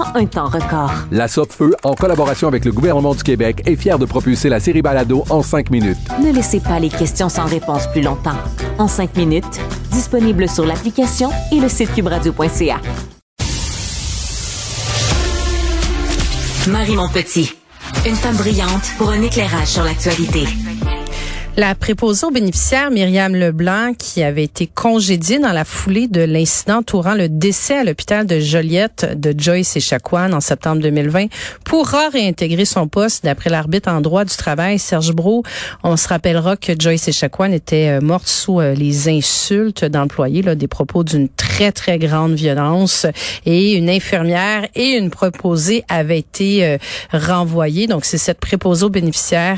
en un temps record. La Feu, en collaboration avec le gouvernement du Québec, est fière de propulser la série Balado en cinq minutes. Ne laissez pas les questions sans réponse plus longtemps. En cinq minutes, disponible sur l'application et le site cubradio.ca. Marie Montpetit, une femme brillante pour un éclairage sur l'actualité. La préposée aux bénéficiaires Myriam Leblanc, qui avait été congédiée dans la foulée de l'incident entourant le décès à l'hôpital de Joliette de Joyce et Chacoan en septembre 2020, pourra réintégrer son poste d'après l'arbitre en droit du travail, Serge Brault. On se rappellera que Joyce et Chacoan était euh, morte sous euh, les insultes d'employés, des propos d'une très, très grande violence. Et une infirmière et une préposée avaient été euh, renvoyées. Donc, c'est cette préposée aux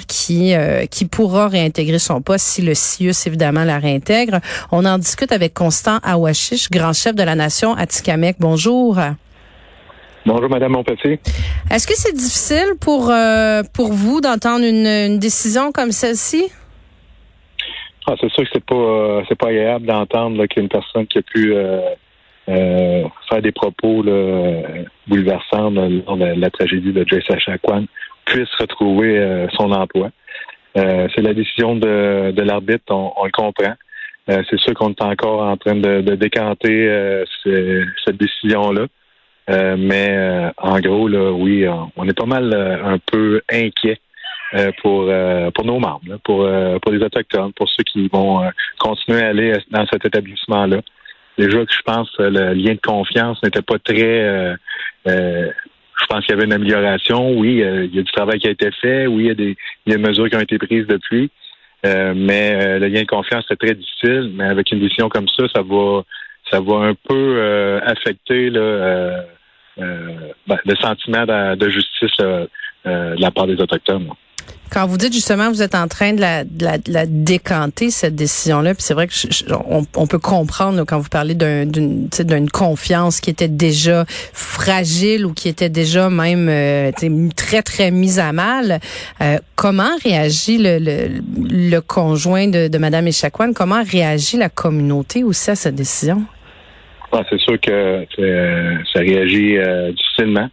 qui, qui pourra réintégrer son poste si le CIUS, évidemment, la réintègre. On en discute avec Constant Awashish, grand chef de la nation Atikamek. Bonjour. Bonjour, Madame Montpetit. Est-ce que c'est difficile pour, euh, pour vous d'entendre une, décision comme celle-ci? Ah, c'est sûr que c'est pas euh, c'est pas agréable d'entendre qu'une personne qui a pu euh, faire des propos bouleversants lors de la tragédie de Jason Chacuan puisse retrouver son emploi. Euh, c'est la décision de, de l'arbitre, on, le comprend. Euh, c'est sûr qu'on est encore en train de, décanter euh, cette décision-là. mais en gros, là, oui, on est pas mal un peu inquiet pour pour nos membres, pour pour les autochtones, pour ceux qui vont continuer à aller dans cet établissement-là. Déjà que je pense que le lien de confiance n'était pas très pense qu'il y avait une amélioration. Oui, euh, il y a du travail qui a été fait. Oui, il y a des, mesures qui ont été prises depuis. Euh, mais euh, le lien de confiance, c'est très difficile. Mais avec une décision comme ça, ça va, ça va un peu affecter ben, le sentiment de, justice de la part des autochtones. Quand vous dites justement, vous êtes en train de la, la, décanter cette décision-là, puis c'est vrai que on, peut comprendre quand vous parlez d'une confiance qui était déjà fragile ou qui était déjà même euh, très très mise à mal. Euh, comment réagit le, le, conjoint de, de Madame Echaquan? Comment réagit la communauté aussi à cette décision? Ah, C'est sûr que ça réagit euh, difficilement.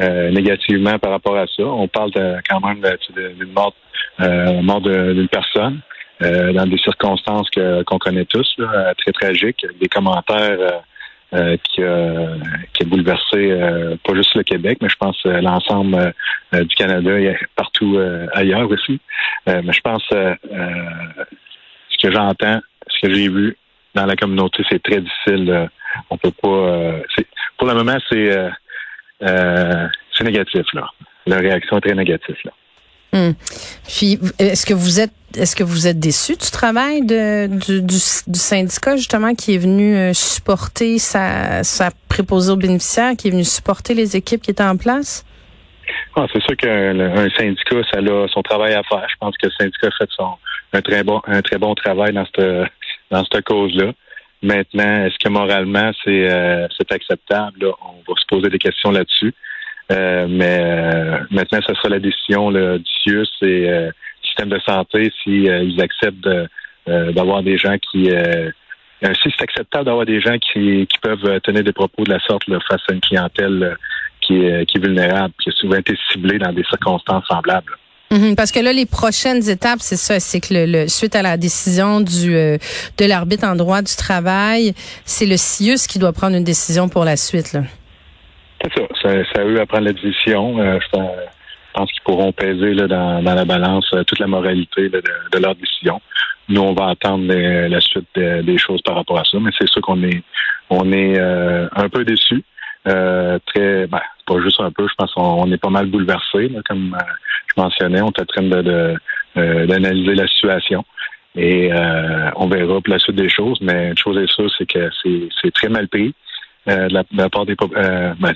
Euh, négativement par rapport à ça. On parle quand même d'une mort, euh, mort d'une personne euh, dans des circonstances qu'on connaît tous, très tragiques, des commentaires qui, qui bouleversé pas juste le Québec, mais je pense l'ensemble du Canada et partout ailleurs aussi. mais je pense ce que j'entends, ce que j'ai vu dans la communauté, c'est très difficile. on peut pas. pour le moment, c'est euh, c'est négatif, là. La réaction est très négative, là. Hmm. Puis, est-ce que vous êtes est-ce que vous êtes déçu du travail de, du, du, syndicat justement qui est venu euh, supporter sa, sa préposée aux bénéficiaires, qui est venu supporter les équipes qui étaient en place? Ah, c'est sûr qu'un syndicat, ça a son travail à faire. Je pense que le syndicat a fait son, un très bon un très bon travail dans cette dans cette cause-là. Maintenant, est-ce que moralement c'est euh, acceptable? on va se poser des questions là-dessus. Euh, mais euh, maintenant, ce sera la décision là, du CIUS et euh, système de santé si ils acceptent d'avoir des gens qui si c'est acceptable d'avoir des gens qui, qui peuvent tenir des propos de la sorte là, face à une clientèle qui, qui est vulnérable, qui a souvent été ciblée dans des circonstances semblables. Mhm, parce que là, les prochaines étapes, c'est ça, c'est que le, suite à la décision du euh, de l'arbitre en droit du travail, c'est le CIUS qui doit prendre une décision pour la suite. C'est ça, c'est eux à prendre la décision. Euh, pense qu'ils pourront peser là, dans, dans la balance euh, toute la moralité de, de leur décision. Nous, on va attendre la suite de- des choses par rapport à ça, mais c'est sûr qu'on est on est euh, un peu déçus. Euh, très ben, pas juste un peu, je pense qu'on on est pas mal bouleversé, comme euh, je mentionnais, on est en train de, euh, d'analyser la situation. Et on verra pour la suite des choses, mais une chose est sûre, c'est que c'est, très mal pris de, la, part des ben,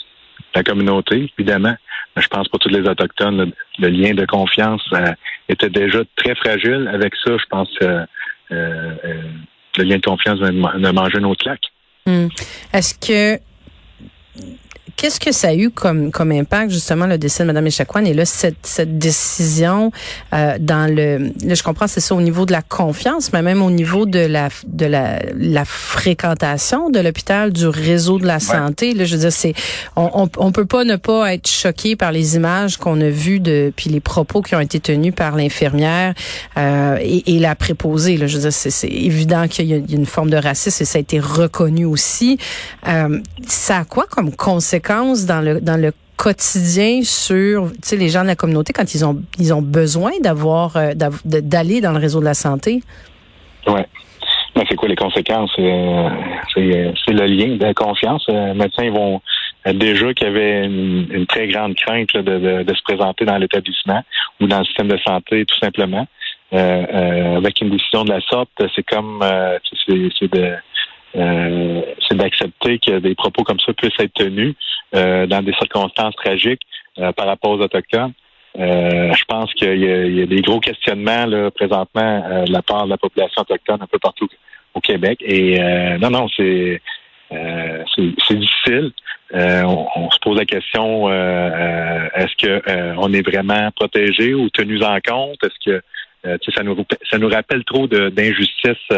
la communauté, évidemment. Je pense pour tous les Autochtones, le, lien de confiance était déjà très fragile. Avec ça, je pense que le lien de confiance de manger une autre claque. Hmm. Est-ce que Qu'est-ce que ça a eu comme, comme impact, justement, le décès de Mme Echaquan et là, cette, cette décision euh, dans le... Là, je comprends, c'est ça au niveau de la confiance, mais même au niveau de la de la, la fréquentation de l'hôpital, du réseau de la santé. Là, je veux dire, c'est on, on, on peut pas ne pas être choqué par les images qu'on a vues de puis les propos qui ont été tenus par l'infirmière euh, et, et la préposée. Là, je veux dire, c'est, c'est évident qu'il y a une forme de racisme et ça a été reconnu aussi. Euh, ça a quoi comme conséquence dans le dans le quotidien sur les gens de la communauté quand ils ont ils ont besoin d'avoir euh, d'aller dans le réseau de la santé? Ouais. Mais c'est quoi les conséquences? Euh, c'est, c'est le lien de confiance. Euh, Les médecins vont euh, déjà qu'il y avait une, une très grande crainte de, se présenter dans l'établissement ou dans le système de santé, tout simplement. Euh, euh, avec une décision de la sorte, c'est comme euh, c'est, euh, c'est d'accepter que des propos comme ça puissent être tenus euh, dans des circonstances tragiques euh, par rapport aux autochtones. Euh, je pense qu'il y, y a des gros questionnements là, présentement euh, de la part de la population autochtone un peu partout au Québec. Et non, non, c'est c'est difficile. On, on se pose la question est-ce que on est vraiment protégé ou tenu en compte? Est-ce que ça nous ça nous rappelle trop d'injustices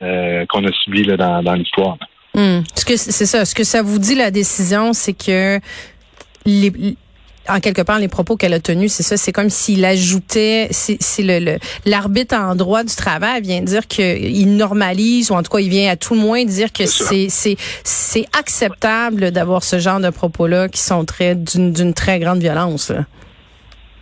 qu'on a subies là, dans, dans l'histoire. Hmm. Ce que c'est ça. Ce que ça vous dit la décision, c'est que les, en quelque part les propos qu'elle a tenus, c'est ça. C'est comme s'il ajoutait, c'est le l'arbitre en droit du travail vient dire qu'il normalise ou en tout cas il vient à tout le moins dire que c'est acceptable d'avoir ce genre de propos là qui sont très d'une d'une très grande violence. là.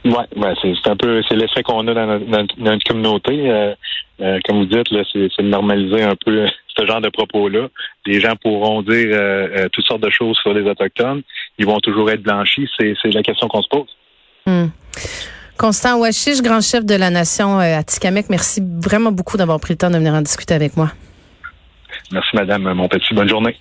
Ouais, ouais c'est un peu c'est l'effet qu'on a dans notre, dans notre communauté. Euh, euh, comme vous dites, c'est de normaliser un peu ce genre de propos-là. Les gens pourront dire euh, toutes sortes de choses sur les autochtones. Ils vont toujours être blanchis. C'est la question qu'on se pose. Hmm. Constant Ouachiche, grand chef de la nation Atikamekw, merci vraiment beaucoup d'avoir pris le temps de venir en discuter avec moi. Merci, Madame Mon petit. Bonne journée.